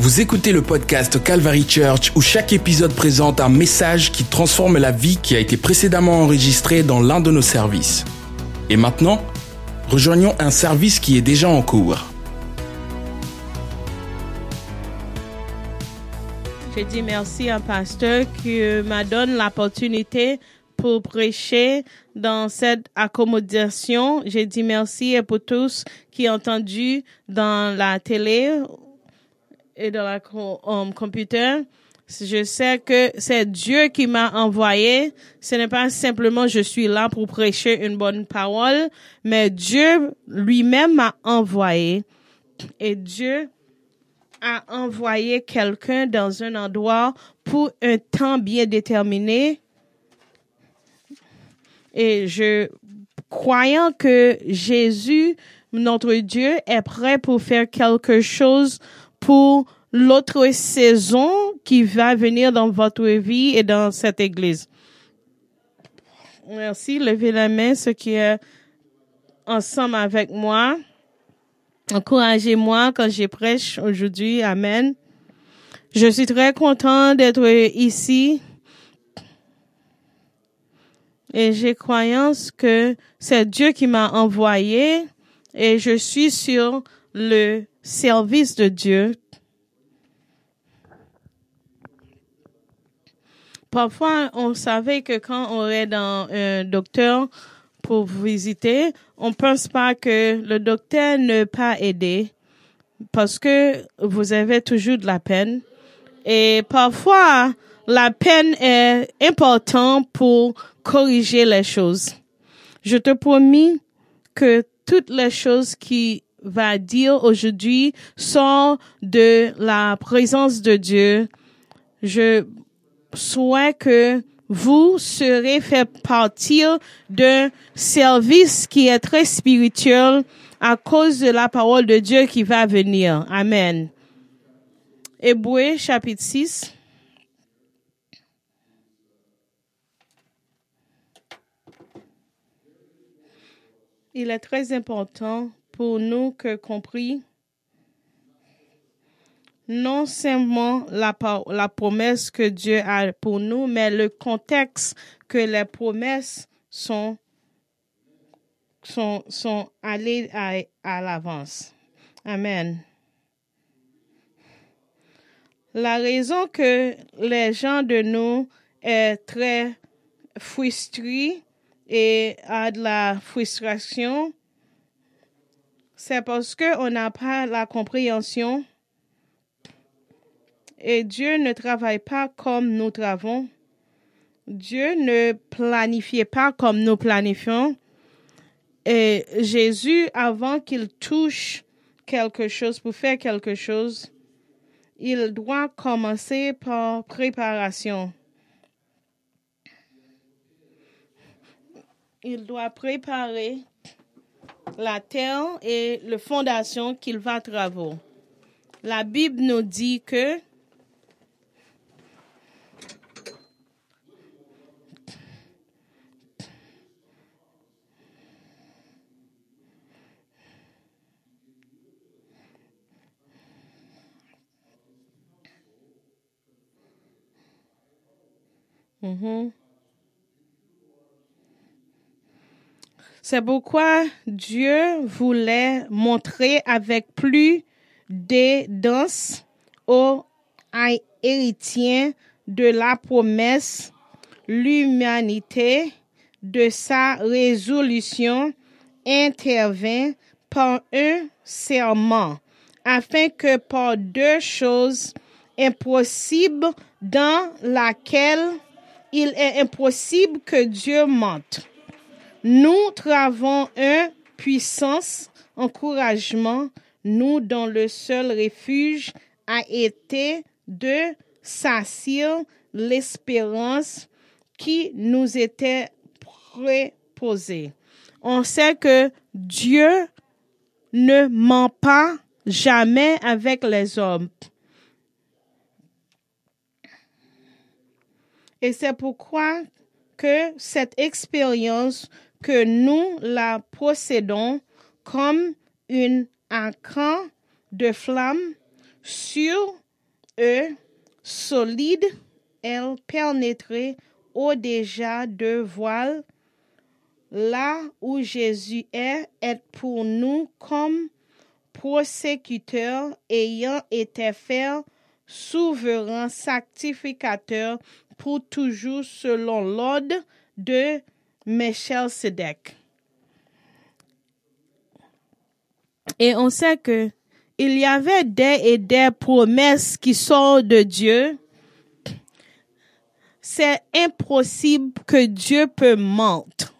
Vous écoutez le podcast Calvary Church où chaque épisode présente un message qui transforme la vie qui a été précédemment enregistrée dans l'un de nos services. Et maintenant, rejoignons un service qui est déjà en cours. Je dis merci à un pasteur qui m'a donné l'opportunité pour prêcher dans cette accommodation. J'ai dit merci et pour tous qui ont entendu dans la télé et dans la um, computer. Je sais que c'est Dieu qui m'a envoyé. Ce n'est pas simplement je suis là pour prêcher une bonne parole, mais Dieu lui-même m'a envoyé. Et Dieu a envoyé quelqu'un dans un endroit pour un temps bien déterminé. Et je, croyant que Jésus, notre Dieu, est prêt pour faire quelque chose pour l'autre saison qui va venir dans votre vie et dans cette église. Merci. Levez la main, ceux qui est ensemble avec moi. Encouragez-moi quand je prêche aujourd'hui. Amen. Je suis très content d'être ici. Et j'ai croyance que c'est Dieu qui m'a envoyé et je suis sur le service de Dieu. Parfois, on savait que quand on est dans un docteur pour visiter, on pense pas que le docteur ne pas aider parce que vous avez toujours de la peine. Et parfois, la peine est importante pour corriger les choses. Je te promets que toutes les choses qui va dire aujourd'hui sont de la présence de Dieu. Je souhaite que vous serez fait partir d'un service qui est très spirituel à cause de la parole de Dieu qui va venir. Amen. Hébreu chapitre 6. Il est très important pour nous que compris non seulement la, la promesse que Dieu a pour nous, mais le contexte que les promesses sont, sont, sont allées à, à l'avance. Amen. La raison que les gens de nous est très frustrés et a de la frustration, c'est parce qu'on n'a pas la compréhension et Dieu ne travaille pas comme nous travaillons. Dieu ne planifiait pas comme nous planifions. Et Jésus, avant qu'il touche quelque chose, pour faire quelque chose, il doit commencer par préparation. Il doit préparer la terre et la fondation qu'il va travailler. La Bible nous dit que Mhm. C'est pourquoi Dieu voulait montrer avec plus d'aidance aux héritiers de la promesse l'humanité de sa résolution intervient par un serment, afin que par deux choses impossibles dans laquelle il est impossible que Dieu mente. Nous travaillons un puissance, encouragement, nous dont le seul refuge a été de s'assurer l'espérance qui nous était préposée. On sait que Dieu ne ment pas jamais avec les hommes. Et c'est pourquoi que cette expérience que nous la possédons comme une écran de flamme sur eux, solides, elle pénétrait au-déjà de voile, là où Jésus est, est pour nous comme prosécuteur ayant été fait souverain sacrificateur pour toujours selon l'ordre de Melchizedek. Et on sait que il y avait des et des promesses qui sont de Dieu. C'est impossible que Dieu peut mentir.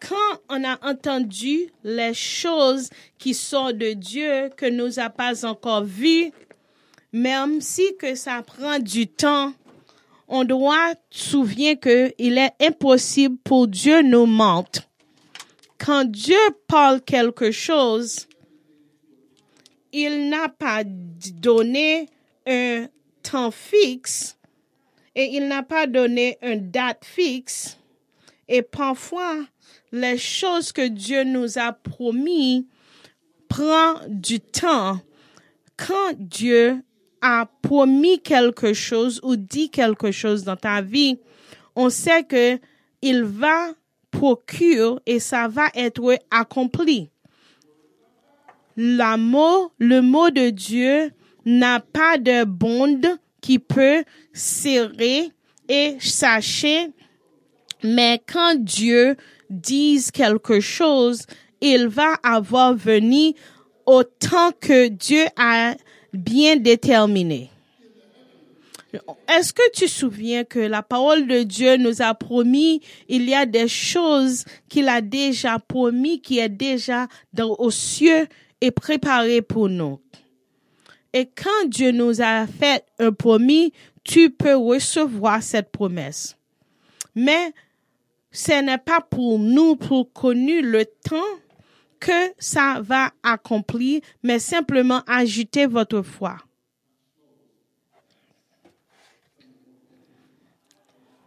Quand on a entendu les choses qui sont de Dieu que nous n'a pas encore vues, même si que ça prend du temps, on doit souvenir que il est impossible pour Dieu nous mentir quand Dieu parle quelque chose, il n'a pas donné un temps fixe et il n'a pas donné une date fixe. Et parfois, les choses que Dieu nous a promis prend du temps. Quand Dieu a promis quelque chose ou dit quelque chose dans ta vie, on sait que il va procure et ça va être accompli. La mot, le mot de Dieu n'a pas de bande qui peut serrer et sachez, mais quand Dieu dit quelque chose, il va avoir venu autant que Dieu a bien déterminé. Est-ce que tu souviens que la parole de Dieu nous a promis, il y a des choses qu'il a déjà promis, qui est déjà dans, aux cieux et préparé pour nous? Et quand Dieu nous a fait un promis, tu peux recevoir cette promesse. Mais ce n'est pas pour nous pour connu le temps que ça va accomplir, mais simplement ajouter votre foi.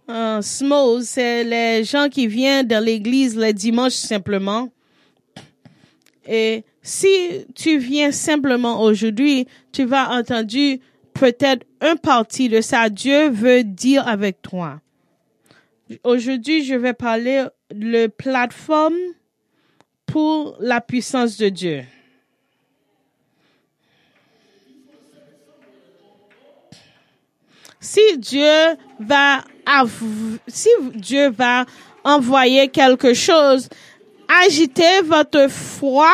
Uh, c'est les gens qui viennent dans l'église le dimanche simplement. Et si tu viens simplement aujourd'hui, tu vas entendre peut-être un parti de ça. Dieu veut dire avec toi. Aujourd'hui, je vais parler de plateforme pour la puissance de Dieu. Si Dieu va si Dieu va envoyer quelque chose, agitez votre foi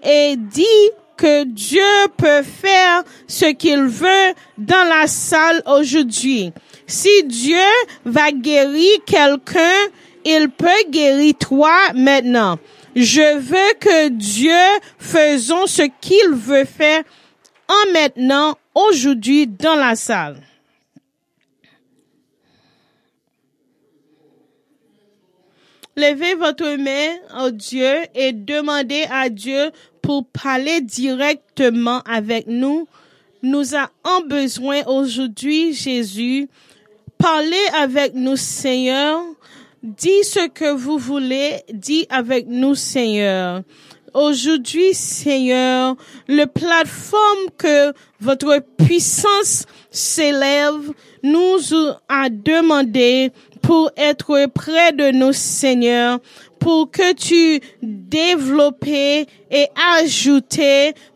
et dit que Dieu peut faire ce qu'il veut dans la salle aujourd'hui. Si Dieu va guérir quelqu'un, il peut guérir toi maintenant. Je veux que Dieu faisons ce qu'il veut faire en maintenant, aujourd'hui, dans la salle. Levez votre main au Dieu et demandez à Dieu pour parler directement avec nous. Nous avons besoin aujourd'hui, Jésus. Parlez avec nous, Seigneur. Dis ce que vous voulez. Dis avec nous, Seigneur. Aujourd'hui, Seigneur, le plateforme que votre puissance s'élève nous a demandé pour être près de nous, Seigneur, pour que tu développes et ajoutes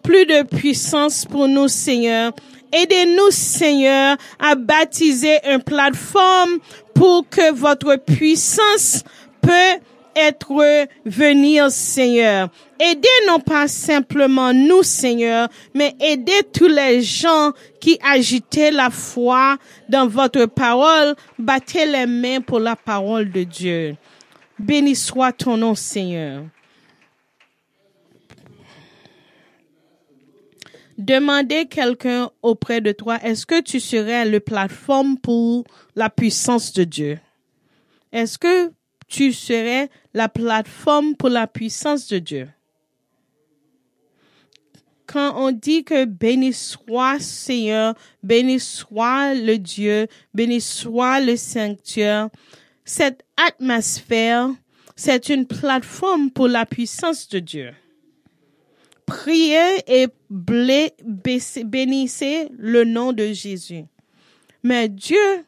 plus de puissance pour nous, Seigneur. Aidez-nous, Seigneur, à baptiser une plateforme pour que votre puissance peut être venir, Seigneur. Aidez non pas simplement nous, Seigneur, mais aidez tous les gens qui agitaient la foi dans votre parole. Battez les mains pour la parole de Dieu. Béni soit ton nom, Seigneur. Demandez quelqu'un auprès de toi, est-ce que tu serais le plateforme pour la puissance de Dieu? Est-ce que tu serais la plateforme pour la puissance de Dieu? Quand on dit que béni soit Seigneur, béni soit le Dieu, béni soit le sanctuaire, cette atmosphère, c'est une plateforme pour la puissance de Dieu. Priez et bénissez le nom de Jésus. Mais Dieu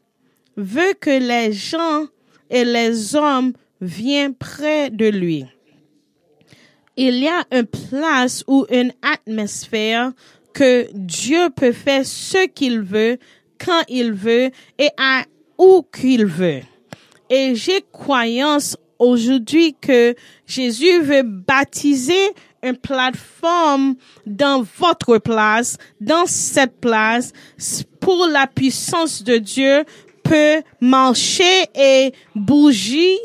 veut que les gens et les hommes viennent près de lui. Il y a une place ou une atmosphère que Dieu peut faire ce qu'il veut, quand il veut et à où qu'il veut. Et j'ai croyance aujourd'hui que Jésus veut baptiser une plateforme dans votre place, dans cette place, pour la puissance de Dieu peut marcher et bouger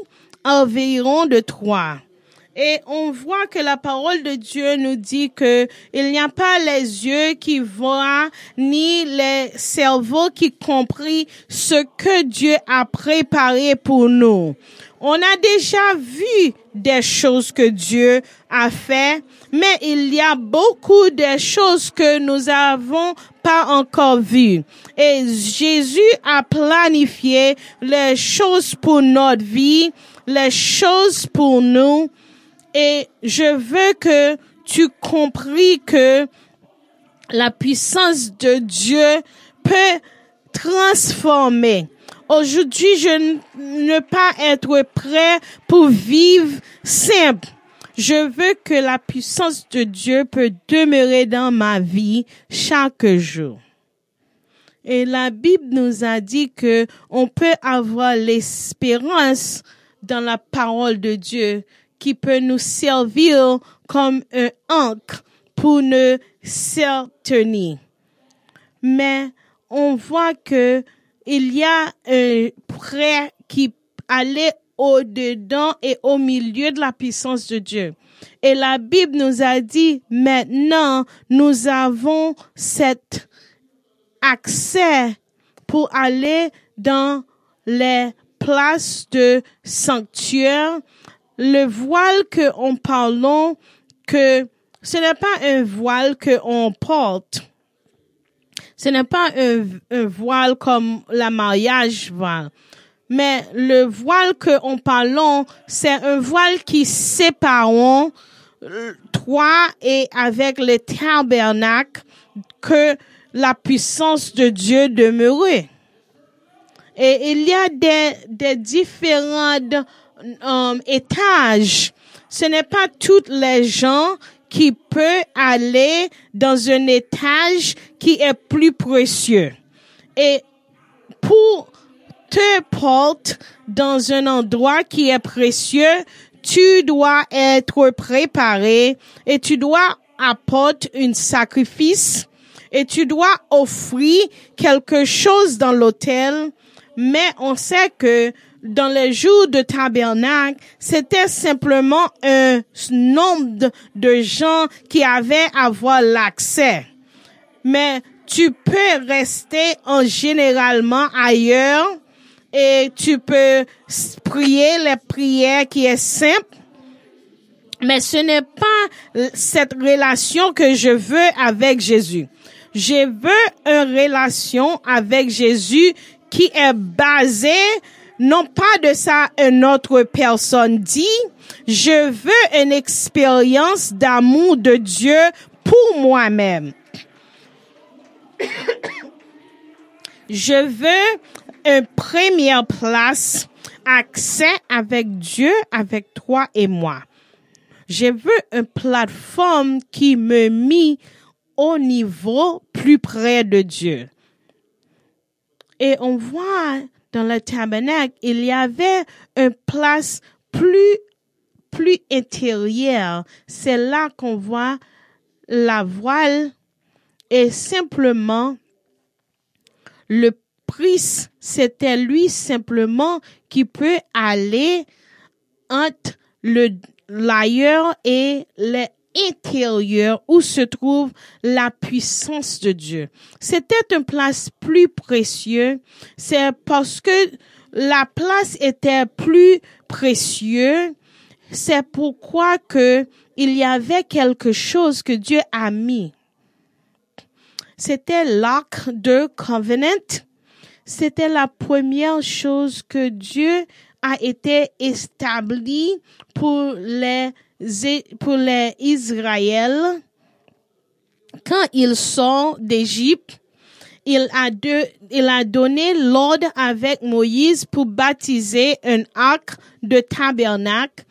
environ de toi. Et on voit que la parole de Dieu nous dit que il n'y a pas les yeux qui voient, ni les cerveaux qui comprennent ce que Dieu a préparé pour nous. On a déjà vu des choses que Dieu a fait, mais il y a beaucoup de choses que nous avons pas encore vues. Et Jésus a planifié les choses pour notre vie, les choses pour nous. Et je veux que tu compris que la puissance de Dieu peut transformer. Aujourd'hui, je ne pas être prêt pour vivre simple. Je veux que la puissance de Dieu peut demeurer dans ma vie chaque jour. Et la Bible nous a dit que on peut avoir l'espérance dans la parole de Dieu qui peut nous servir comme un ancre pour nous tenir. Mais on voit que il y a un prêt qui allait au-dedans et au milieu de la puissance de Dieu. Et la Bible nous a dit, maintenant, nous avons cet accès pour aller dans les places de sanctuaire. Le voile que on parlons, que ce n'est pas un voile que on porte ce n'est pas un, voile comme la mariage voile. Mais le voile que on parlons, c'est un voile qui sépare euh, toi et avec le tabernacle que la puissance de Dieu demeurait. Et il y a des, des différents euh, étages. Ce n'est pas toutes les gens qui peut aller dans un étage qui est plus précieux. Et pour te porter dans un endroit qui est précieux, tu dois être préparé et tu dois apporter un sacrifice et tu dois offrir quelque chose dans l'hôtel. Mais on sait que dans les jours de tabernacle, c'était simplement un nombre de gens qui avaient à avoir l'accès. Mais tu peux rester en généralement ailleurs et tu peux prier les prières qui est simple. Mais ce n'est pas cette relation que je veux avec Jésus. Je veux une relation avec Jésus qui est basée non pas de ça une autre personne dit, je veux une expérience d'amour de Dieu pour moi-même. je veux une première place, accès avec Dieu, avec toi et moi. Je veux une plateforme qui me mit au niveau plus près de Dieu. Et on voit dans le tabernacle, il y avait une place plus, plus intérieure. C'est là qu'on voit la voile et simplement le prix, c'était lui simplement qui peut aller entre le l'ailleurs et le intérieur où se trouve la puissance de Dieu. C'était une place plus précieuse. C'est parce que la place était plus précieuse. C'est pourquoi que il y avait quelque chose que Dieu a mis. C'était l'arc de covenant. C'était la première chose que Dieu a été établi pour les pour les Israël quand il sort d'Égypte, il a, il a donné l'ordre avec Moïse pour baptiser un arc de tabernacle.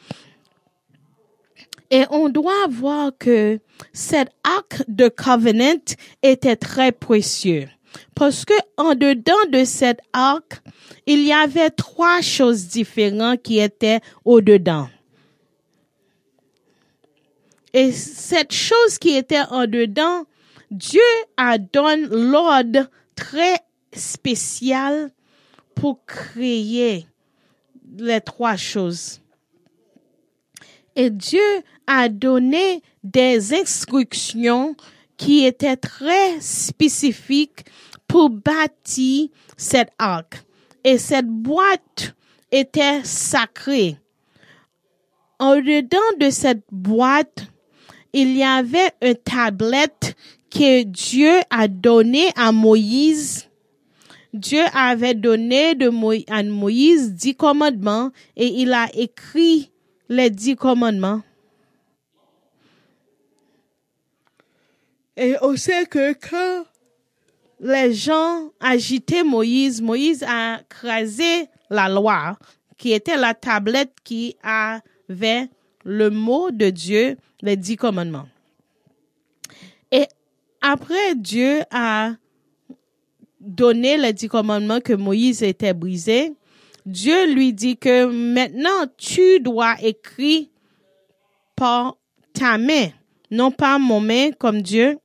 Et on doit voir que cet arc de covenant était très précieux. Parce que en dedans de cet arc, il y avait trois choses différentes qui étaient au-dedans. Et cette chose qui était en dedans, Dieu a donné l'ordre très spécial pour créer les trois choses. Et Dieu a donné des instructions qui étaient très spécifiques pour bâtir cet arc. Et cette boîte était sacrée. En dedans de cette boîte, il y avait une tablette que Dieu a donné à Moïse. Dieu avait donné de à Moïse dix commandements et il a écrit les dix commandements. Et on sait que quand les gens agitaient Moïse, Moïse a crasé la loi, qui était la tablette qui avait le mot de Dieu, les dix commandements. Et après Dieu a donné les dix commandements que Moïse était brisé, Dieu lui dit que maintenant tu dois écrire par ta main, non pas mon main comme Dieu.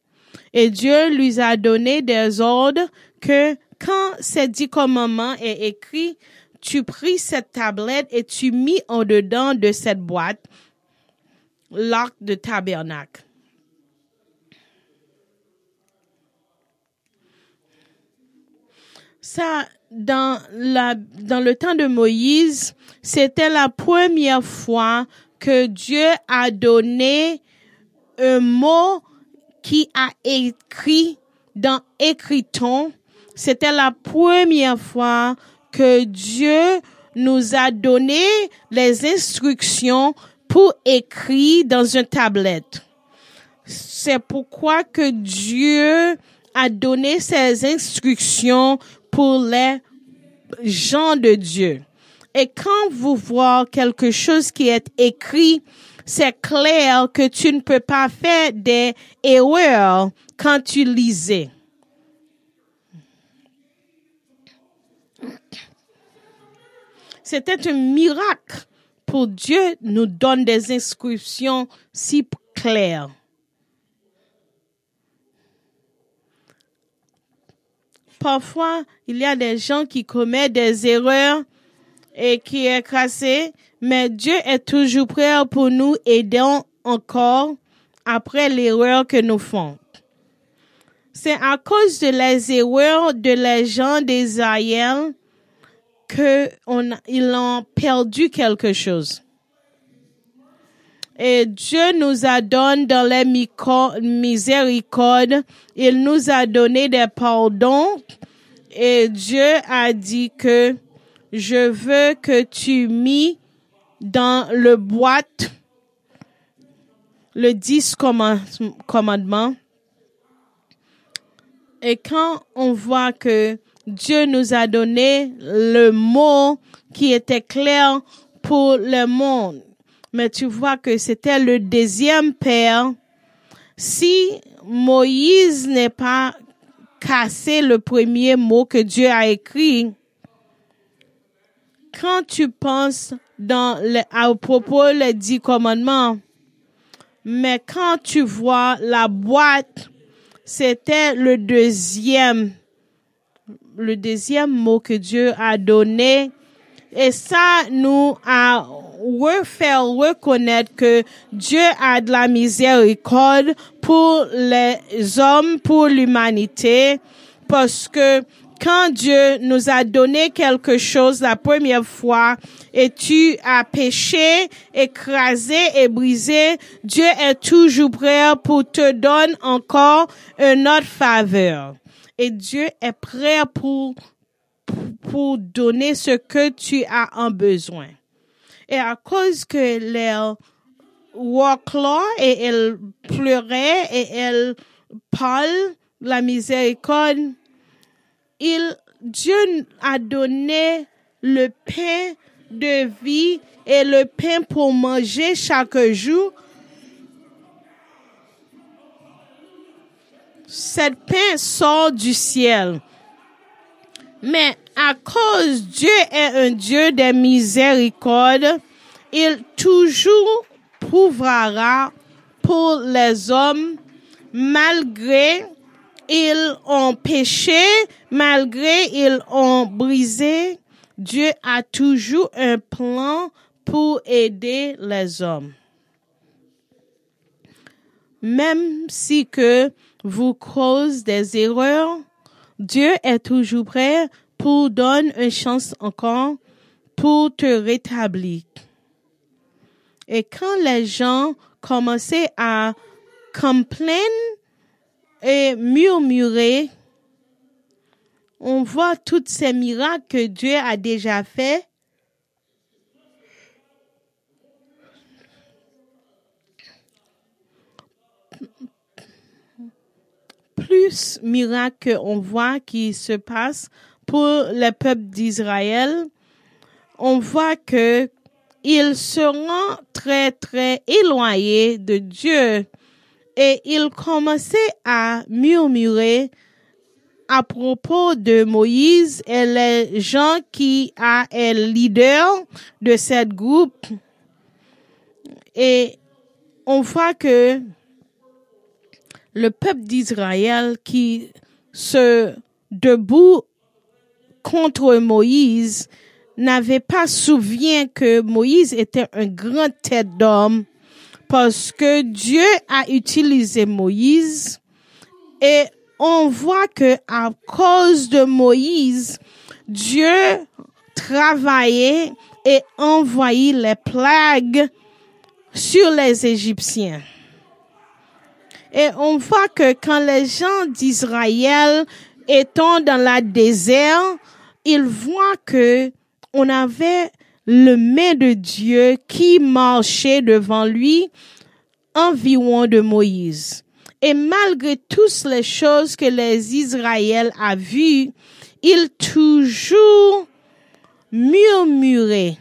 Et Dieu lui a donné des ordres que quand ces dix commandements est écrit, tu pris cette tablette et tu mis en dedans de cette boîte l'arc de tabernacle. Ça, dans la, dans le temps de Moïse, c'était la première fois que Dieu a donné un mot qui a écrit dans écriton. C'était la première fois que Dieu nous a donné les instructions pour écrire dans une tablette. C'est pourquoi que Dieu a donné ces instructions pour les gens de Dieu. Et quand vous voyez quelque chose qui est écrit, c'est clair que tu ne peux pas faire des erreurs quand tu lisais. C'était un miracle pour Dieu nous donne des inscriptions si claires. Parfois, il y a des gens qui commettent des erreurs et qui est cassé, mais Dieu est toujours prêt pour nous aider encore après l'erreur que nous faisons. C'est à cause de les erreurs de les gens d'Israël que on, ont perdu quelque chose. Et Dieu nous a donné dans les miséricordes, il nous a donné des pardons et Dieu a dit que je veux que tu mis dans le boîte le 10 commandements. Et quand on voit que Dieu nous a donné le mot qui était clair pour le monde. Mais tu vois que c'était le deuxième père. Si Moïse n'est pas cassé le premier mot que Dieu a écrit, quand tu penses dans le, à propos les dix commandements, mais quand tu vois la boîte, c'était le deuxième le deuxième mot que Dieu a donné. Et ça nous a fait reconnaître que Dieu a de la miséricorde pour les hommes, pour l'humanité, parce que quand Dieu nous a donné quelque chose la première fois et tu as péché, écrasé et brisé, Dieu est toujours prêt pour te donner encore une autre faveur et Dieu est prêt pour, pour donner ce que tu as en besoin. Et à cause que les là et elle pleurait et elle Paul, la miséricorde, Dieu a donné le pain de vie et le pain pour manger chaque jour. Cette pain sort du ciel. Mais à cause Dieu est un Dieu de miséricorde, il toujours prouvera pour les hommes malgré ils ont péché, malgré ils ont brisé. Dieu a toujours un plan pour aider les hommes. Même si que vous causez des erreurs, Dieu est toujours prêt pour donner une chance encore pour te rétablir. Et quand les gens commençaient à complaindre et murmurer, on voit tous ces miracles que Dieu a déjà fait. Plus miracles qu'on voit qui se passent pour le peuple d'Israël, on voit que ils seront très très éloignés de Dieu et ils commençaient à murmurer à propos de Moïse et les gens qui a est leader de cette groupe. Et on voit que le peuple d'Israël qui se debout contre Moïse n'avait pas souvenir que Moïse était un grand tête d'homme parce que Dieu a utilisé Moïse et on voit que à cause de Moïse, Dieu travaillait et envoyait les plagues sur les Égyptiens. Et on voit que quand les gens d'Israël étant dans la désert, ils voient que on avait le main de Dieu qui marchait devant lui environ de Moïse. Et malgré toutes les choses que les Israéliens a vues, ils toujours murmuraient.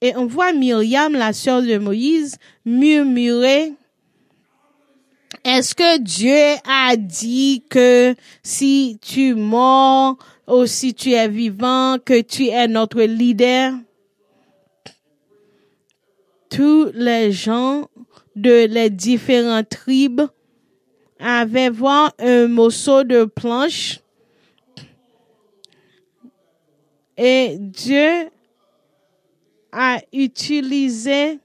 Et on voit Myriam, la sœur de Moïse, murmurer. Est-ce que Dieu a dit que si tu mors ou si tu es vivant, que tu es notre leader? Tous les gens de les différentes tribus avaient voir un morceau de planche. Et Dieu a utilisé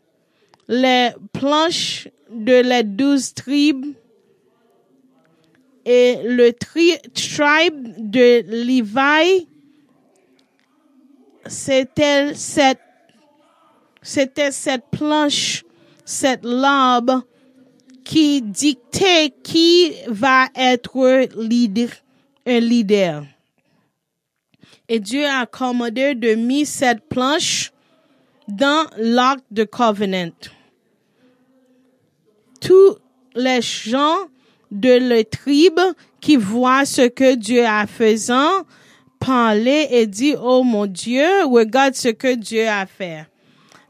les planches de les douze tribus et le tri tribe de Levi, c'était cette, c'était cette planche, cette lampe qui dictait qui va être leader, un leader. Et Dieu a commandé de mettre cette planche dans l'arc de covenant. Tous les gens de la tribe qui voient ce que Dieu a faisant parler et dire, oh mon Dieu, regarde ce que Dieu a fait.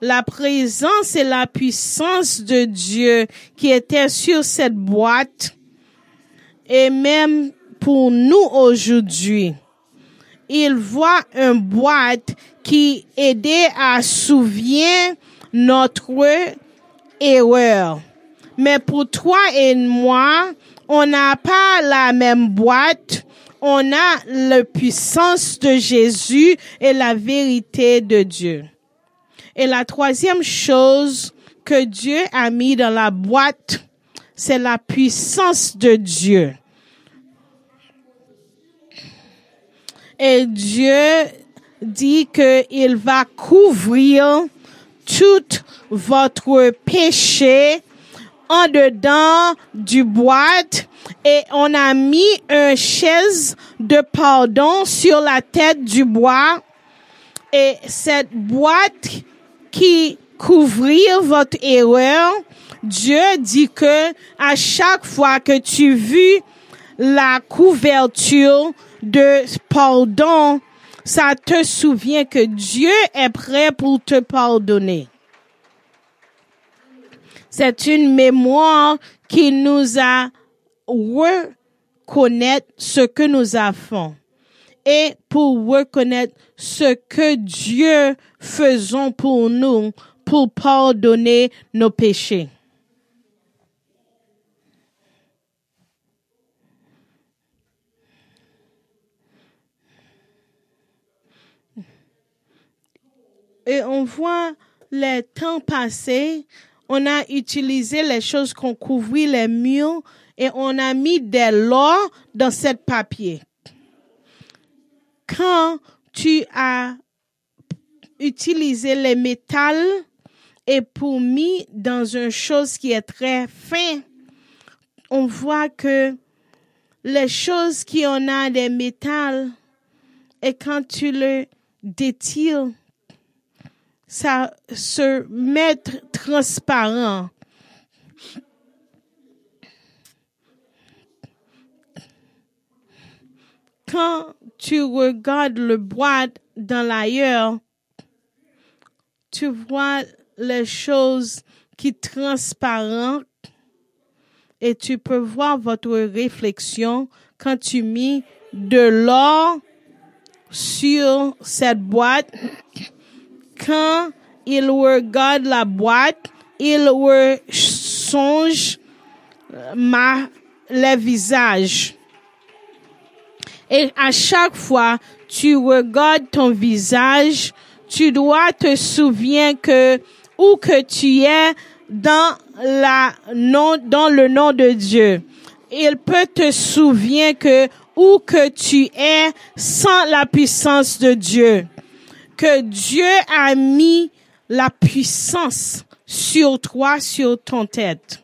La présence et la puissance de Dieu qui était sur cette boîte et même pour nous aujourd'hui. Il voit une boîte qui aidait à souvenir notre erreur. Mais pour toi et moi, on n'a pas la même boîte. On a la puissance de Jésus et la vérité de Dieu. Et la troisième chose que Dieu a mis dans la boîte, c'est la puissance de Dieu. Et Dieu dit qu'il va couvrir tout votre péché en dedans du boîte et on a mis une chaise de pardon sur la tête du bois et cette boîte qui couvrir votre erreur, Dieu dit que à chaque fois que tu vis la couverture de pardon, ça te souvient que Dieu est prêt pour te pardonner. C'est une mémoire qui nous a reconnaître ce que nous avons et pour reconnaître ce que Dieu faisons pour nous pour pardonner nos péchés. Et on voit les temps passés, on a utilisé les choses qu'on couvrit les murs et on a mis de l'or dans cette papier. Quand tu as utilisé les métals et pour mis dans une chose qui est très fin, on voit que les choses qui ont a des métals et quand tu le détires, ça se met transparent. Quand tu regardes le bois dans l'ailleurs, tu vois les choses qui transparentes. Et tu peux voir votre réflexion quand tu mets de l'or sur cette boîte. Quand il regarde la boîte, il songe ma, le visage. Et à chaque fois, tu regardes ton visage, tu dois te souvenir que où que tu es dans la dans le nom de Dieu. Il peut te souvenir que où que tu es sans la puissance de Dieu que Dieu a mis la puissance sur toi, sur ton tête.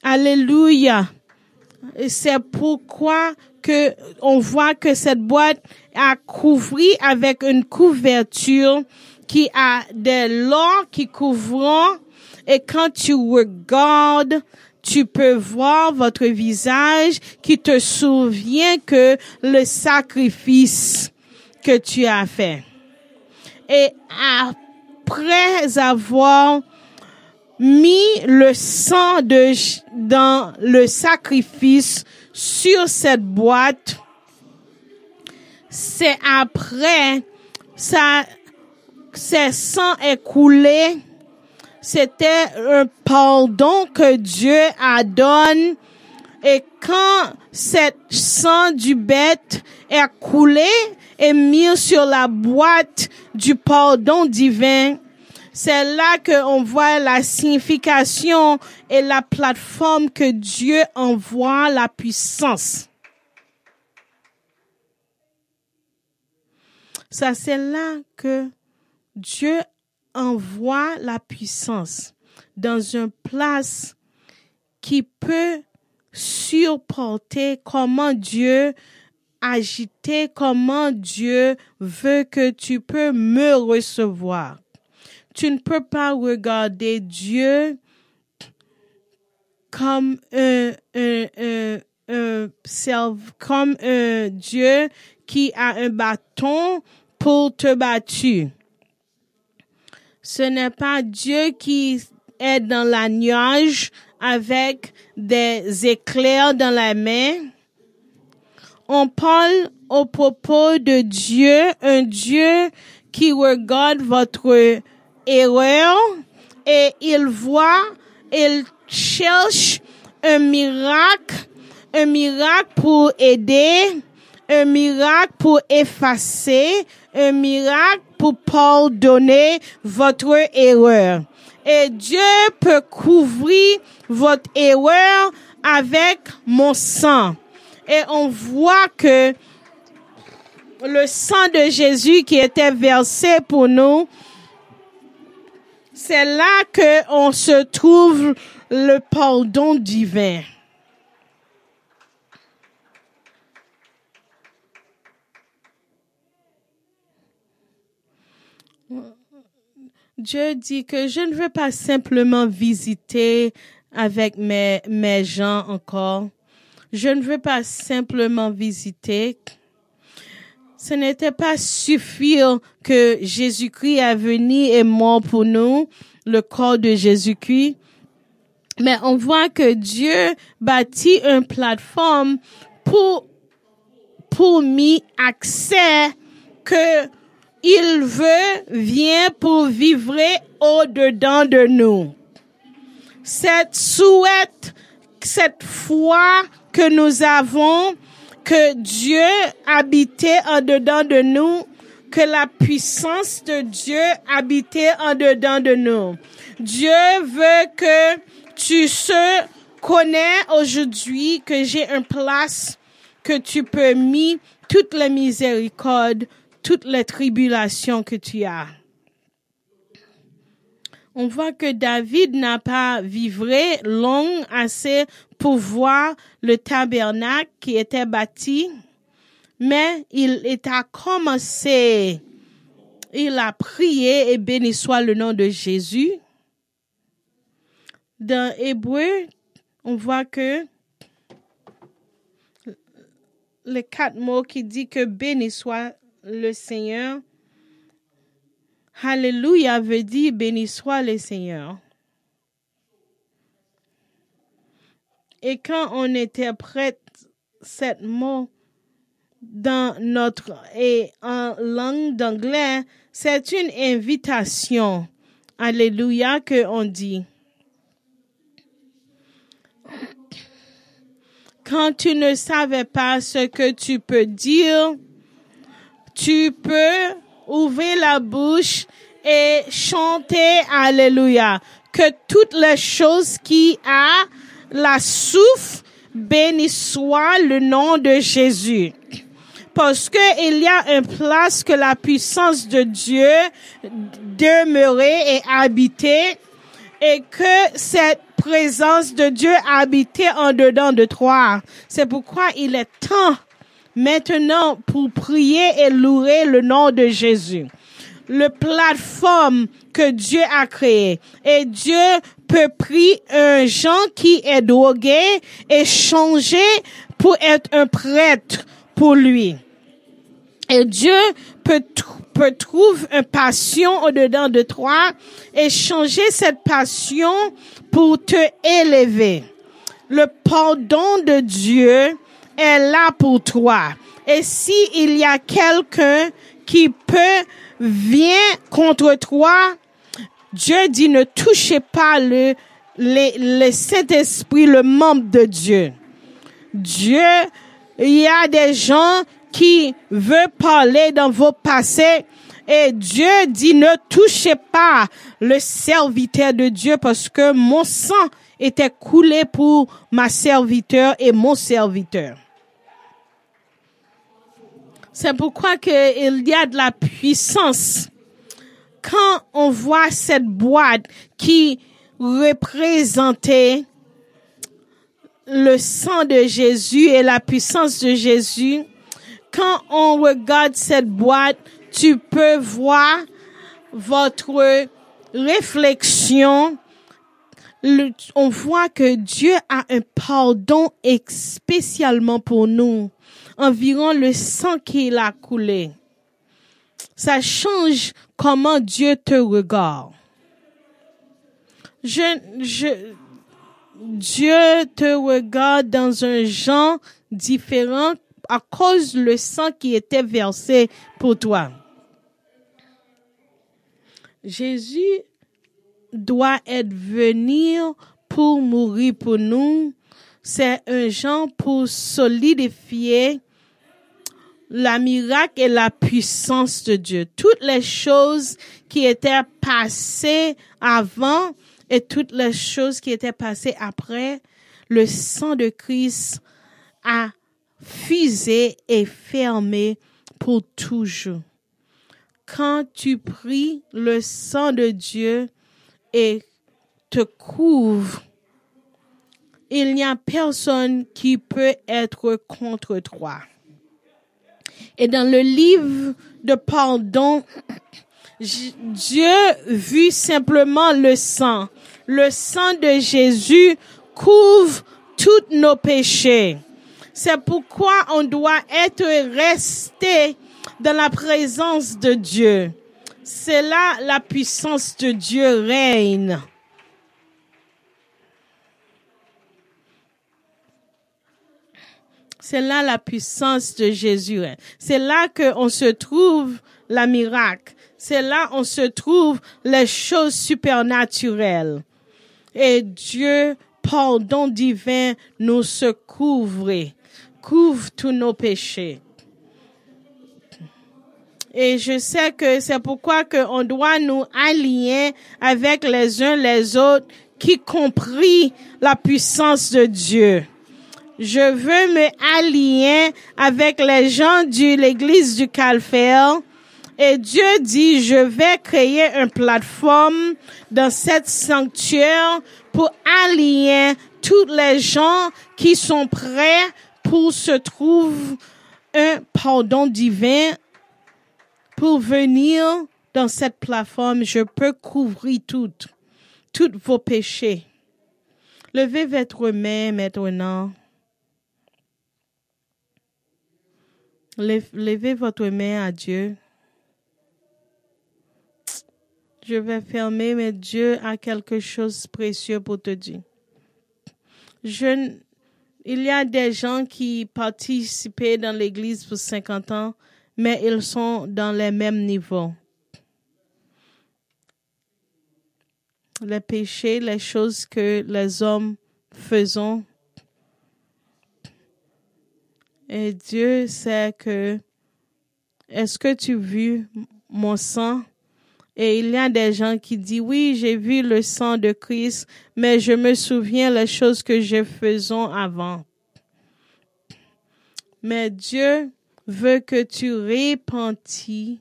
Alléluia. Et c'est pourquoi que on voit que cette boîte a couvert avec une couverture qui a de l'or qui couvre et quand tu regardes, tu peux voir votre visage qui te souvient que le sacrifice que tu as fait. Et après avoir mis le sang de, dans le sacrifice sur cette boîte, c'est après ça, ce sang est coulé. C'était un pardon que Dieu a donné. Et quand cette sang du bête est coulé, est mis sur la boîte du pardon divin. C'est là qu'on voit la signification et la plateforme que Dieu envoie la puissance. Ça, c'est là que Dieu envoie la puissance dans une place qui peut supporter comment Dieu agiter comment Dieu veut que tu peux me recevoir. Tu ne peux pas regarder Dieu comme un, un, un, un comme un Dieu qui a un bâton pour te battre. Ce n'est pas Dieu qui est dans la nuage avec des éclairs dans la main on parle au propos de Dieu, un Dieu qui regarde votre erreur et il voit, il cherche un miracle, un miracle pour aider, un miracle pour effacer, un miracle pour pardonner votre erreur. Et Dieu peut couvrir votre erreur avec mon sang et on voit que le sang de Jésus qui était versé pour nous, c'est là que on se trouve le pardon divin. Dieu dit que je ne veux pas simplement visiter avec mes, mes gens encore. Je ne veux pas simplement visiter. Ce n'était pas suffire que Jésus-Christ est venu et mort pour nous, le corps de Jésus-Christ. Mais on voit que Dieu bâtit une plateforme pour, pour mis accès que il veut, vient pour vivre au-dedans de nous. Cette souhaite, cette foi que nous avons, que Dieu habitait en dedans de nous, que la puissance de Dieu habitait en dedans de nous. Dieu veut que tu se connais aujourd'hui que j'ai une place que tu peux mis toutes les miséricordes, toutes les tribulations que tu as. On voit que David n'a pas vivré long assez pour voir le tabernacle qui était bâti, mais il est à commencer. Il a prié et béni soit le nom de Jésus. Dans Hébreu, on voit que les quatre mots qui dit que béni soit le Seigneur. Alléluia veut dire béni soit le Seigneur. Et quand on interprète cette mot dans notre et en langue d'anglais, c'est une invitation. Alléluia que on dit. Quand tu ne savais pas ce que tu peux dire, tu peux ouvrir la bouche et chanter Alléluia. Que toutes les choses qui a la souffle béni soit le nom de Jésus. Parce que il y a une place que la puissance de Dieu demeurait et habitait et que cette présence de Dieu habitait en dedans de toi. C'est pourquoi il est temps maintenant pour prier et louer le nom de Jésus. Le plateforme que Dieu a créé. Et Dieu peut prier un gens qui est drogué et changer pour être un prêtre pour lui. Et Dieu peut, peut trouver une passion au-dedans de toi et changer cette passion pour te élever. Le pardon de Dieu est là pour toi. Et si il y a quelqu'un qui peut venir contre toi, Dieu dit ne touchez pas le, le, le Saint-Esprit, le membre de Dieu. Dieu, il y a des gens qui veulent parler dans vos passés et Dieu dit ne touchez pas le serviteur de Dieu parce que mon sang était coulé pour ma serviteur et mon serviteur. C'est pourquoi que il y a de la puissance quand on voit cette boîte qui représentait le sang de Jésus et la puissance de Jésus. Quand on regarde cette boîte, tu peux voir votre réflexion. on voit que Dieu a un pardon spécialement pour nous environ le sang qu'il a coulé. Ça change comment Dieu te regarde. Dieu te regarde dans un genre différent à cause le sang qui était versé pour toi. Jésus doit être venu pour mourir pour nous. C'est un genre pour solidifier la miracle et la puissance de Dieu. Toutes les choses qui étaient passées avant et toutes les choses qui étaient passées après, le sang de Christ a fusé et fermé pour toujours. Quand tu pries, le sang de Dieu et te couvre. Il n'y a personne qui peut être contre toi. Et dans le livre de pardon, Dieu vu simplement le sang. Le sang de Jésus couvre tous nos péchés. C'est pourquoi on doit être resté dans la présence de Dieu. C'est là la puissance de Dieu règne. C'est là la puissance de Jésus. C'est là qu'on se trouve la miracle. C'est là on se trouve les choses supernaturelles. Et Dieu, pardon divin, nous se couvre, couvre tous nos péchés. Et je sais que c'est pourquoi on doit nous aligner avec les uns les autres qui compris la puissance de Dieu. Je veux me aligner avec les gens de l'église du Calvaire. Et Dieu dit, je vais créer une plateforme dans cette sanctuaire pour aligner tous les gens qui sont prêts pour se trouver un pardon divin pour venir dans cette plateforme. Je peux couvrir toutes, tous vos péchés. Levez votre main maintenant. Levez votre main à Dieu. Je vais fermer, mais Dieu a quelque chose de précieux pour te dire. Il y a des gens qui participaient dans l'église pour 50 ans, mais ils sont dans les mêmes niveaux. Les péchés, les choses que les hommes faisons, et Dieu sait que, est-ce que tu as vu mon sang? Et il y a des gens qui disent, oui, j'ai vu le sang de Christ, mais je me souviens les choses que je faisais avant. Mais Dieu veut que tu répentis.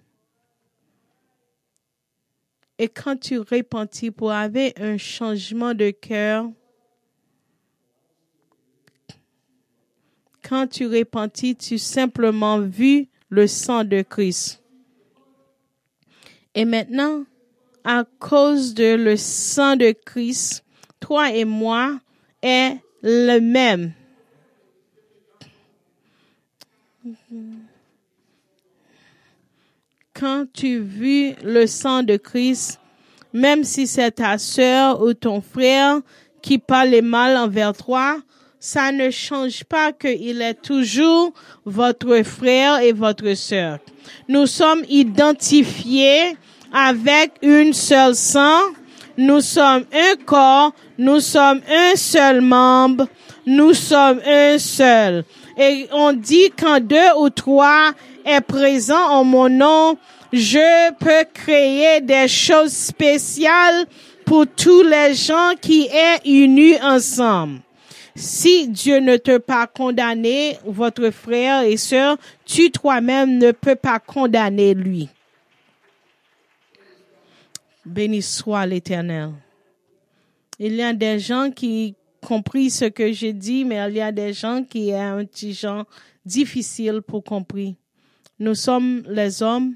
Et quand tu répentis pour avoir un changement de cœur, quand tu repentis, tu simplement vu le sang de Christ. Et maintenant, à cause de le sang de Christ, toi et moi est le même. Quand tu vis le sang de Christ, même si c'est ta sœur ou ton frère qui parle mal envers toi, ça ne change pas qu'il est toujours votre frère et votre sœur. Nous sommes identifiés avec une seule sang. Nous sommes un corps. Nous sommes un seul membre. Nous sommes un seul. Et on dit quand deux ou trois est présent en mon nom, je peux créer des choses spéciales pour tous les gens qui est unis ensemble. Si Dieu ne te pas condamné, votre frère et sœur, tu toi-même ne peux pas condamner lui. Béni soit l'Éternel. Il y a des gens qui compris ce que j'ai dit, mais il y a des gens qui ont un petit genre difficile pour comprendre. Nous sommes les hommes.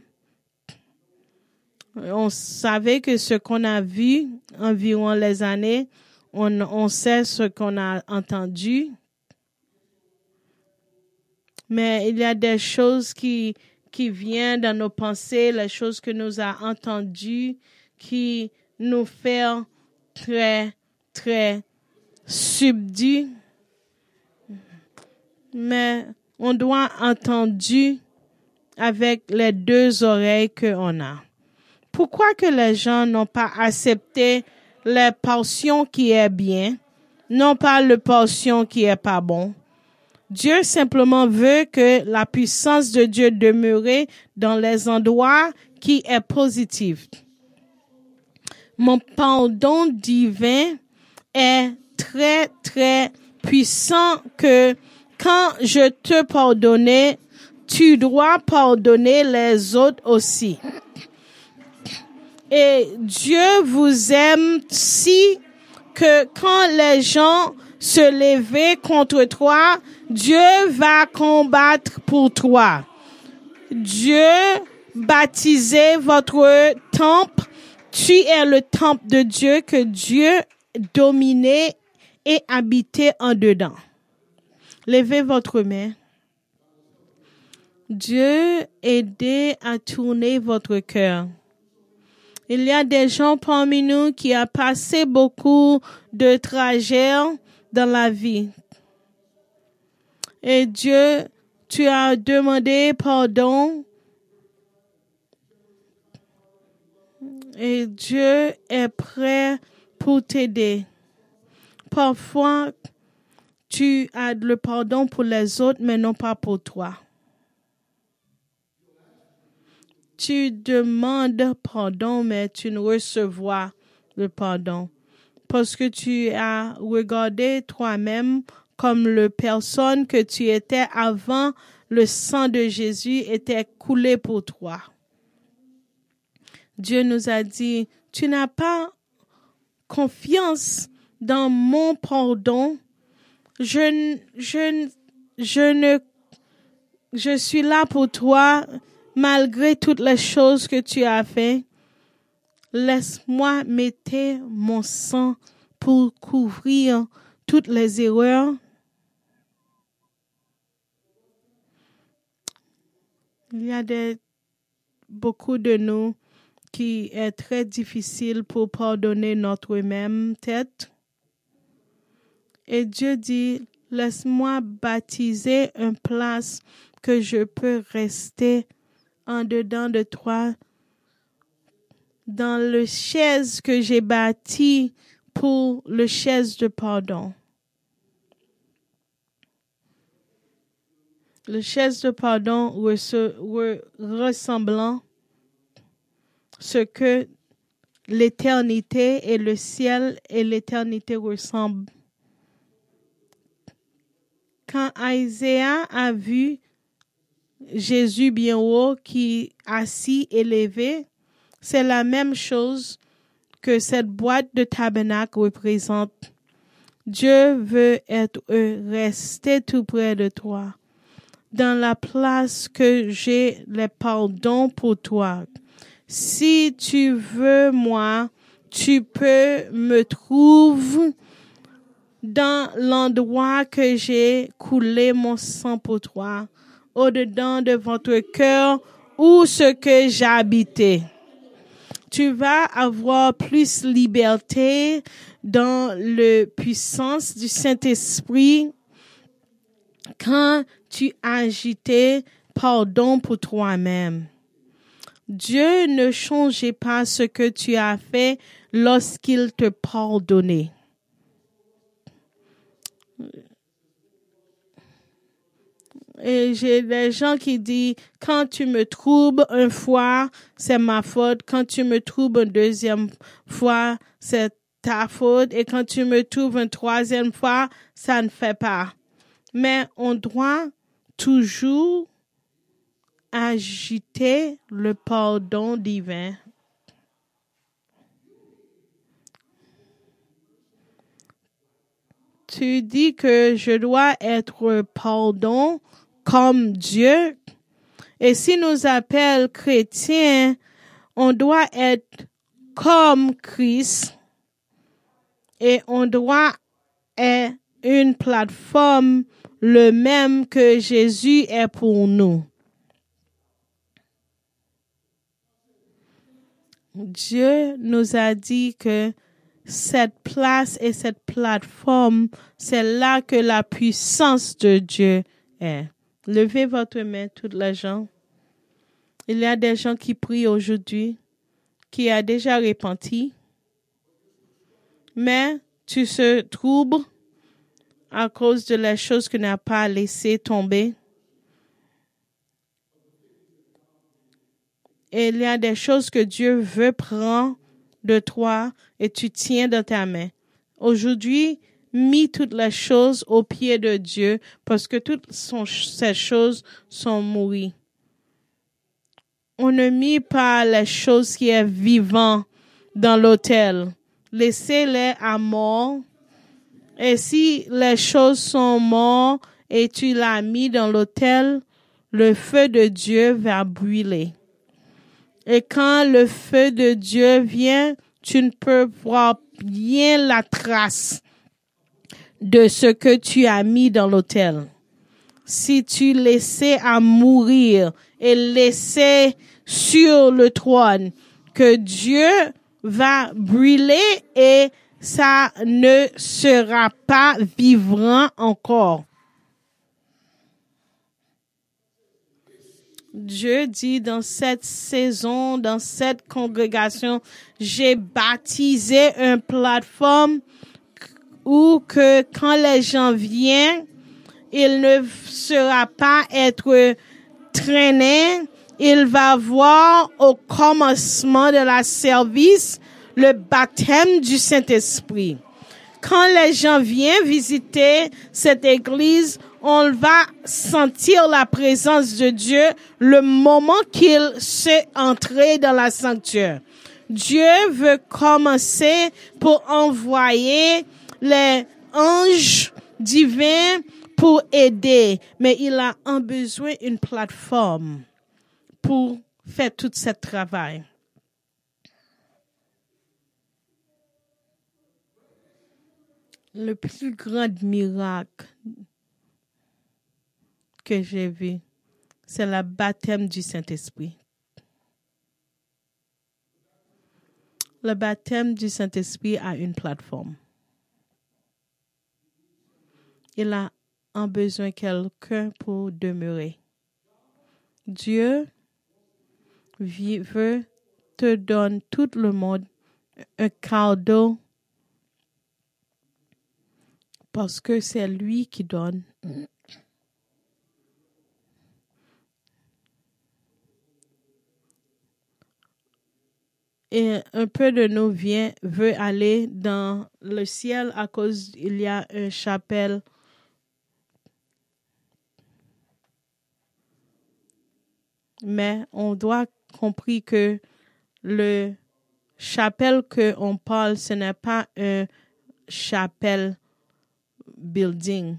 On savait que ce qu'on a vu environ les années, on, sait ce qu'on a entendu, mais il y a des choses qui, qui viennent dans nos pensées, les choses que nous avons entendues, qui nous font très, très subdus. Mais on doit entendre avec les deux oreilles qu'on a. Pourquoi que les gens n'ont pas accepté la portion qui est bien, non pas la portion qui est pas bon. Dieu simplement veut que la puissance de Dieu demeure dans les endroits qui est positif. Mon pardon divin est très, très puissant que quand je te pardonne, tu dois pardonner les autres aussi. Et Dieu vous aime si que quand les gens se levaient contre toi, Dieu va combattre pour toi. Dieu baptiser votre temple. Tu es le temple de Dieu que Dieu dominait et habitait en dedans. Levez votre main. Dieu aidez à tourner votre cœur. Il y a des gens parmi nous qui ont passé beaucoup de trajets dans la vie. Et Dieu, tu as demandé pardon. Et Dieu est prêt pour t'aider. Parfois, tu as le pardon pour les autres, mais non pas pour toi. Tu demandes pardon, mais tu ne recevras le pardon. Parce que tu as regardé toi-même comme le personne que tu étais avant le sang de Jésus était coulé pour toi. Dieu nous a dit, tu n'as pas confiance dans mon pardon. Je, ne, je suis là pour toi malgré toutes les choses que tu as fait. Laisse-moi mettre mon sang pour couvrir toutes les erreurs. Il y a beaucoup de nous qui est très difficile pour pardonner notre même tête. Et Dieu dit, laisse-moi baptiser une place que je peux rester en dedans de toi, dans le chaise que j'ai bâti pour le chaise de pardon. Le chaise de pardon ressemblant ce que l'éternité et le ciel et l'éternité ressemblent. Quand Isaiah a vu Jésus bien haut qui assis élevé, c'est la même chose que cette boîte de tabernacle représente. Dieu veut être resté tout près de toi, dans la place que j'ai le pardon pour toi. Si tu veux moi, tu peux me trouver dans l'endroit que j'ai coulé mon sang pour toi au-dedans de votre cœur où ce que j'habitais. Tu vas avoir plus liberté dans la puissance du Saint-Esprit quand tu agitais pardon pour toi-même. Dieu ne changeait pas ce que tu as fait lorsqu'il te pardonnait. Et j'ai des gens qui disent, quand tu me troubles une fois, c'est ma faute. Quand tu me troubles une deuxième fois, c'est ta faute. Et quand tu me trouves une troisième fois, ça ne fait pas. Mais on doit toujours agiter le pardon divin. Tu dis que je dois être pardon comme Dieu. Et si nous appelle chrétiens, on doit être comme Christ et on doit être une plateforme le même que Jésus est pour nous. Dieu nous a dit que cette place et cette plateforme, c'est là que la puissance de Dieu est. Levez votre main, toutes les gens. Il y a des gens qui prient aujourd'hui, qui a déjà repenti, mais tu se troubles à cause de la chose que n'a pas laissé tomber. Et il y a des choses que Dieu veut prendre de toi et tu tiens dans ta main. Aujourd'hui, mis toutes les choses au pied de Dieu parce que toutes ces choses sont mouries. On ne mit pas les choses qui est vivant dans l'autel. Laissez-les à mort. Et si les choses sont mortes et tu l'as mis dans l'autel, le feu de Dieu va brûler. Et quand le feu de Dieu vient, tu ne peux voir bien la trace de ce que tu as mis dans l'autel. Si tu laissais à mourir et laissais sur le trône que Dieu va brûler et ça ne sera pas vivant encore. Dieu dit dans cette saison, dans cette congrégation, j'ai baptisé une plateforme où que quand les gens viennent, il ne sera pas être traîné. Il va voir au commencement de la service le baptême du Saint-Esprit. Quand les gens viennent visiter cette église, on va sentir la présence de Dieu le moment qu'il s'est entré dans la sanctuaire. Dieu veut commencer pour envoyer les anges divins pour aider, mais il a besoin une plateforme pour faire tout ce travail. Le plus grand miracle que j'ai vu, c'est le baptême du Saint-Esprit. Le baptême du Saint-Esprit a une plateforme. Il a un besoin quelqu'un pour demeurer. Dieu veut te donner tout le monde un cadeau parce que c'est lui qui donne. Et un peu de nous vient, veut aller dans le ciel à cause il y a une chapelle. Mais on doit comprendre que le chapelle que on parle, ce n'est pas un chapelle building.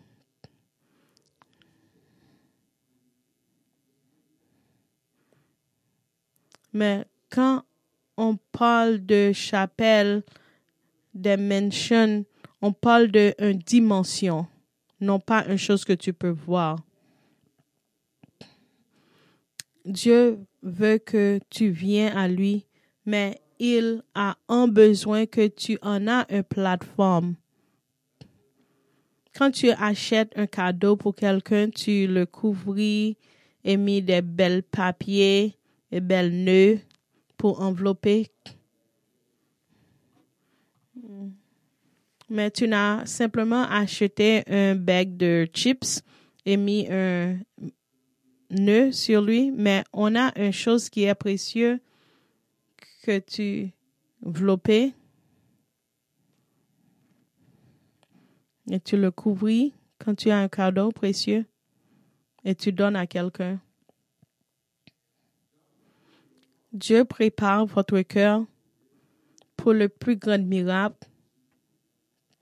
Mais quand on parle de chapelle, de mansion, on parle de une dimension, non pas une chose que tu peux voir. Dieu veut que tu viennes à lui, mais il a un besoin que tu en as une plateforme. Quand tu achètes un cadeau pour quelqu'un, tu le couvris et mis des belles papiers et belles nœuds pour envelopper. Mais tu n'as simplement acheté un bag de chips et mis un nœud sur lui, mais on a une chose qui est précieuse que tu enveloppes et tu le couvris quand tu as un cadeau précieux et tu donnes à quelqu'un. Dieu prépare votre cœur pour le plus grand miracle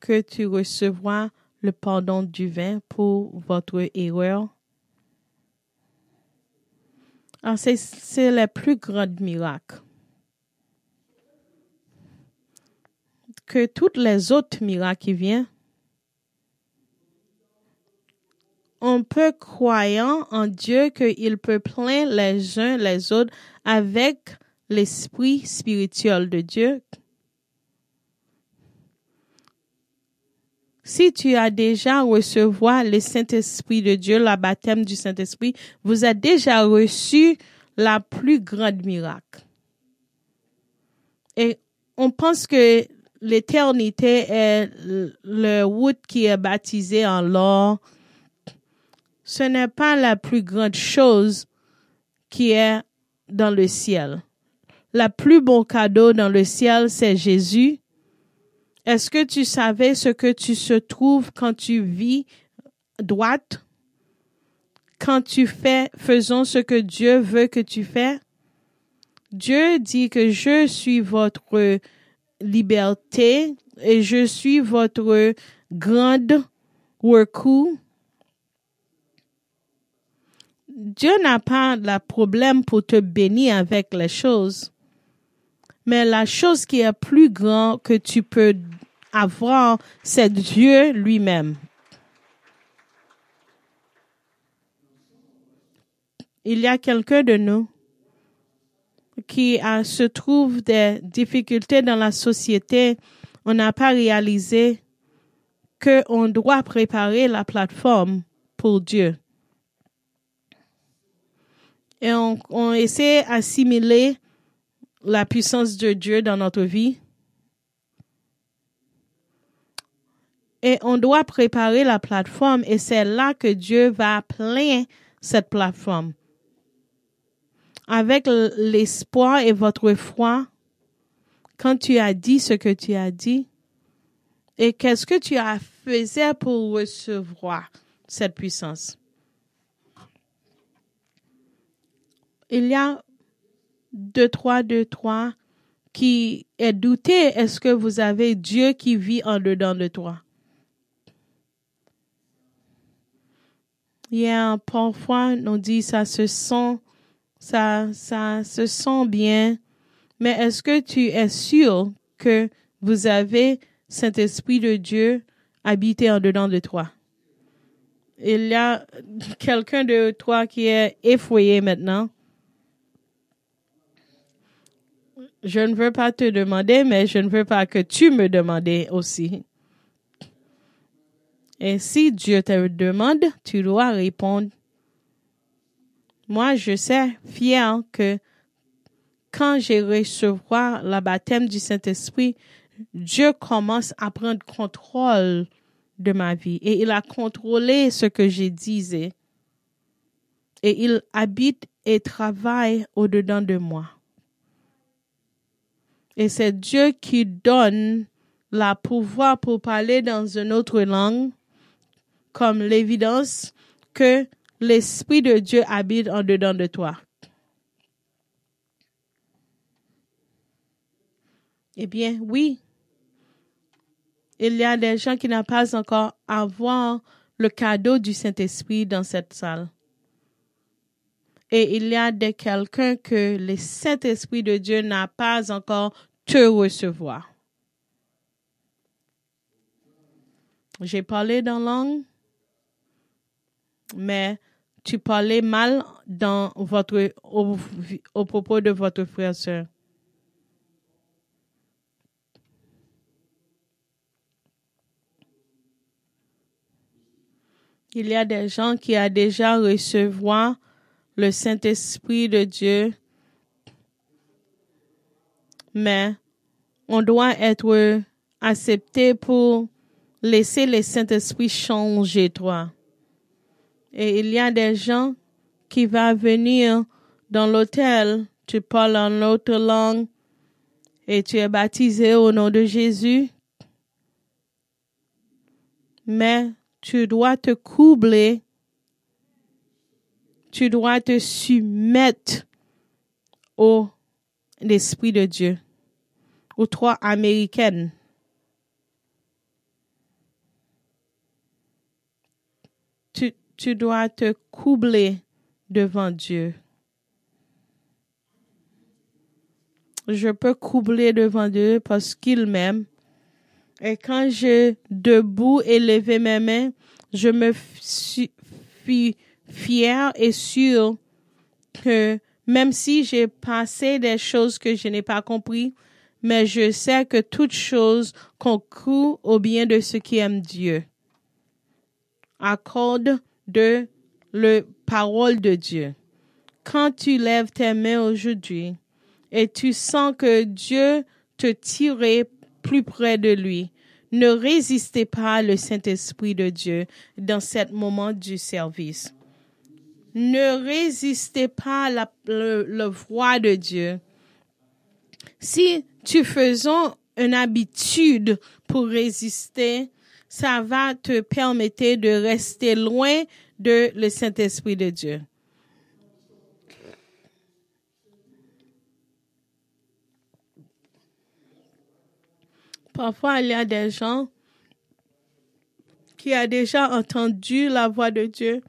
que tu recevras le pardon du vin pour votre erreur. Ah, c'est le plus grand miracle. Que toutes les autres miracles qui viennent, on peut croyant en Dieu qu'il peut plein les uns les autres avec l'esprit spirituel de Dieu. Si tu as déjà recevoir le Saint-Esprit de Dieu, la baptême du Saint-Esprit, vous avez déjà reçu la plus grande miracle. Et on pense que l'éternité est le route qui est baptisé en l'or, ce n'est pas la plus grande chose qui est dans le ciel. La plus bon cadeau dans le ciel, c'est Jésus. Est-ce que tu savais ce que tu se trouves quand tu vis droite? Quand tu fais, faisons ce que Dieu veut que tu fais? Dieu dit que je suis votre liberté et je suis votre grande recours Dieu n'a pas de problème pour te bénir avec les choses. Mais la chose qui est plus grande que tu peux avoir, c'est Dieu lui-même. Il y a quelqu'un de nous qui se trouve des difficultés dans la société. On n'a pas réalisé qu'on doit préparer la plateforme pour Dieu. Et on, on essaie d'assimiler la puissance de Dieu dans notre vie. Et on doit préparer la plateforme et c'est là que Dieu va plein cette plateforme. Avec l'espoir et votre foi, quand tu as dit ce que tu as dit, et qu'est-ce que tu as fait pour recevoir cette puissance? Il y a deux, trois, deux, trois qui est douté, est-ce que vous avez Dieu qui vit en dedans de toi? Yeah, parfois, on dit ça se sent, ça, ça se sent bien. Mais est-ce que tu es sûr que vous avez Saint-Esprit de Dieu habité en dedans de toi? Il y a quelqu'un de toi qui est effrayé maintenant. Je ne veux pas te demander, mais je ne veux pas que tu me demandes aussi. Et si Dieu te demande, tu dois répondre. Moi, je sais fier que quand j'ai recevoir la baptême du Saint-Esprit, Dieu commence à prendre contrôle de ma vie et il a contrôlé ce que je disais et il habite et travaille au-dedans de moi. Et c'est Dieu qui donne la pouvoir pour parler dans une autre langue comme l'évidence que l'Esprit de Dieu habite en dedans de toi. Eh bien, oui, il y a des gens qui n'ont pas encore avoir le cadeau du Saint-Esprit dans cette salle. Et il y a des quelqu'un que le Saint-Esprit de Dieu n'a pas encore te recevoir. J'ai parlé dans langue mais tu parlais mal dans votre, au, propos de votre frère soeur. Il y a des gens qui ont déjà recevoir le Saint-Esprit de Dieu, mais on doit être accepté pour laisser le Saint-Esprit changer toi. Et il y a des gens qui vont venir dans l'hôtel, tu parles en autre langue et tu es baptisé au nom de Jésus. Mais tu dois te coubler, tu dois te soumettre au l'Esprit de Dieu, aux trois américaines. Tu dois te coubler devant Dieu. Je peux coubler devant Dieu parce qu'il m'aime. Et quand je debout lever mes mains, je me suis fier et sûr que même si j'ai passé des choses que je n'ai pas compris, mais je sais que toutes choses concourent au bien de ceux qui aiment Dieu. Accorde de la parole de Dieu. Quand tu lèves tes mains aujourd'hui et tu sens que Dieu te tire plus près de lui, ne résistez pas le Saint-Esprit de Dieu dans ce moment du service. Ne résistez pas la, le, voix de Dieu. Si tu faisons une habitude pour résister, ça va te permettre de rester loin de le Saint-Esprit de Dieu. Parfois, il y a des gens qui ont déjà entendu la voix de Dieu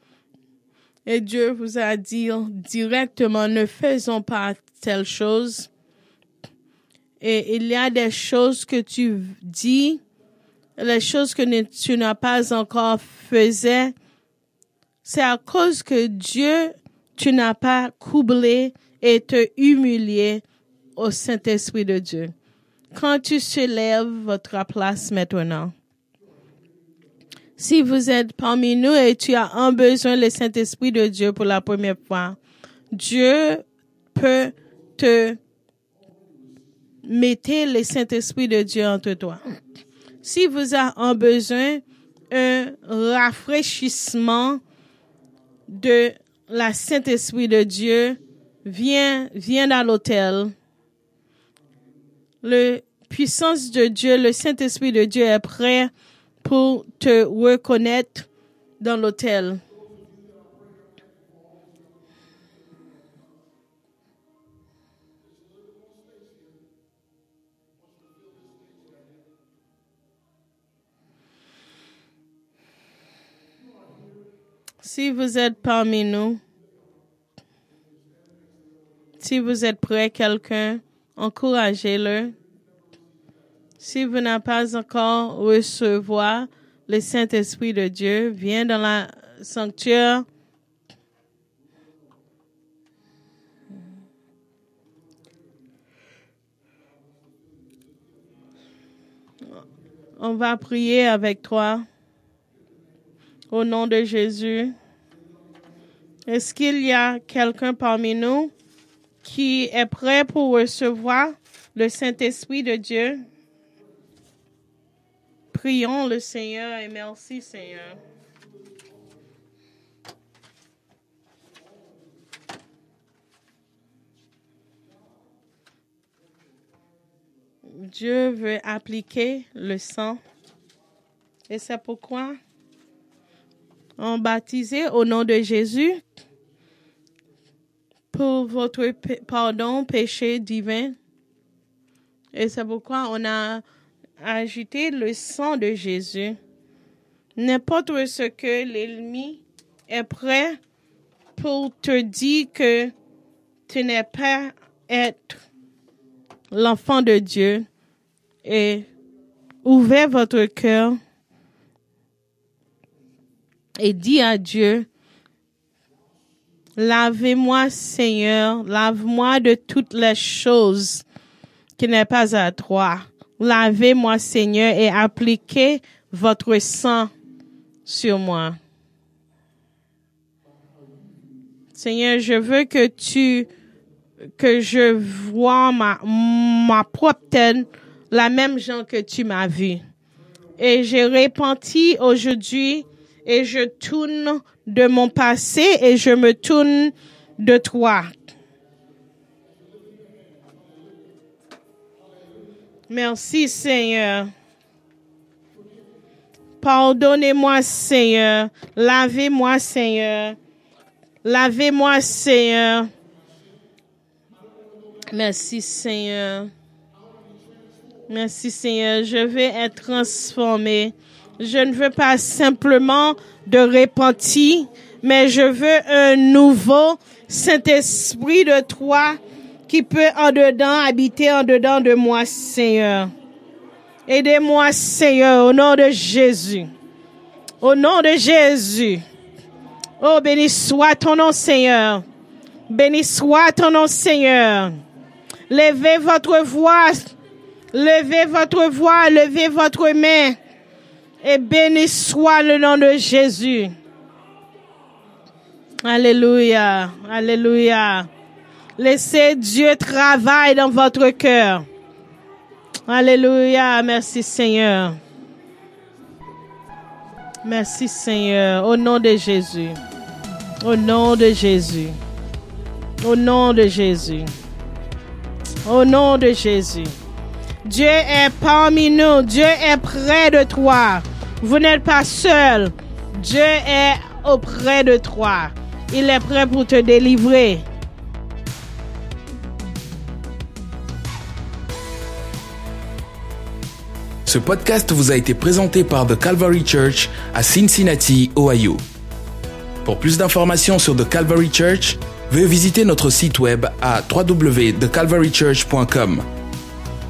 et Dieu vous a dit directement ne faisons pas telle chose. Et il y a des choses que tu dis, les choses que tu n'as pas encore faisait, c'est à cause que Dieu, tu n'as pas coublé et te humilié au Saint-Esprit de Dieu. Quand tu se lèves votre place maintenant, si vous êtes parmi nous et tu as un besoin le Saint-Esprit de Dieu pour la première fois, Dieu peut te mettre le Saint-Esprit de Dieu entre toi. Si vous avez un besoin, un rafraîchissement de la Saint-Esprit de Dieu, viens, viens à l'hôtel. Le puissance de Dieu, le Saint-Esprit de Dieu est prêt pour te reconnaître dans l'hôtel. Si vous êtes parmi nous, si vous êtes prêt, quelqu'un, encouragez-le. Si vous n'avez pas encore recevoir le Saint-Esprit de Dieu, viens dans la sanctuaire. On va prier avec toi. Au nom de Jésus. Est-ce qu'il y a quelqu'un parmi nous qui est prêt pour recevoir le Saint-Esprit de Dieu? Prions le Seigneur et merci Seigneur. Dieu veut appliquer le sang. Et c'est pourquoi on baptisé au nom de Jésus pour votre pardon, péché divin. Et c'est pourquoi on a ajouté le sang de Jésus. N'importe ce que l'ennemi est prêt pour te dire que tu n'es pas être l'enfant de Dieu et ouvrez votre cœur et dis à Dieu, lavez-moi Seigneur, lave-moi de toutes les choses qui n'est pas à toi. Lavez-moi Seigneur et appliquez votre sang sur moi. Seigneur, je veux que tu, que je vois ma, ma propre tête, la même gens que tu m'as vu. Et j'ai repenti aujourd'hui et je tourne de mon passé et je me tourne de toi. Merci Seigneur. Pardonnez-moi Seigneur. Lavez-moi Seigneur. Lavez-moi Seigneur. Merci Seigneur. Merci Seigneur. Je vais être transformé. Je ne veux pas simplement de repentir, mais je veux un nouveau Saint-Esprit de toi qui peut en dedans habiter en dedans de moi, Seigneur. Aidez-moi, Seigneur, au nom de Jésus. Au nom de Jésus. Oh, béni soit ton nom, Seigneur. Béni soit ton nom, Seigneur. Levez votre voix. Levez votre voix. Levez votre main. Et béni soit le nom de Jésus. Alléluia. Alléluia. Laissez Dieu travailler dans votre cœur. Alléluia. Merci Seigneur. Merci Seigneur. Au nom de Jésus. Au nom de Jésus. Au nom de Jésus. Au nom de Jésus. Dieu est parmi nous. Dieu est près de toi. Vous n'êtes pas seul. Dieu est auprès de toi. Il est prêt pour te délivrer. Ce podcast vous a été présenté par The Calvary Church à Cincinnati, Ohio. Pour plus d'informations sur The Calvary Church, veuillez visiter notre site web à www.thecalvarychurch.com.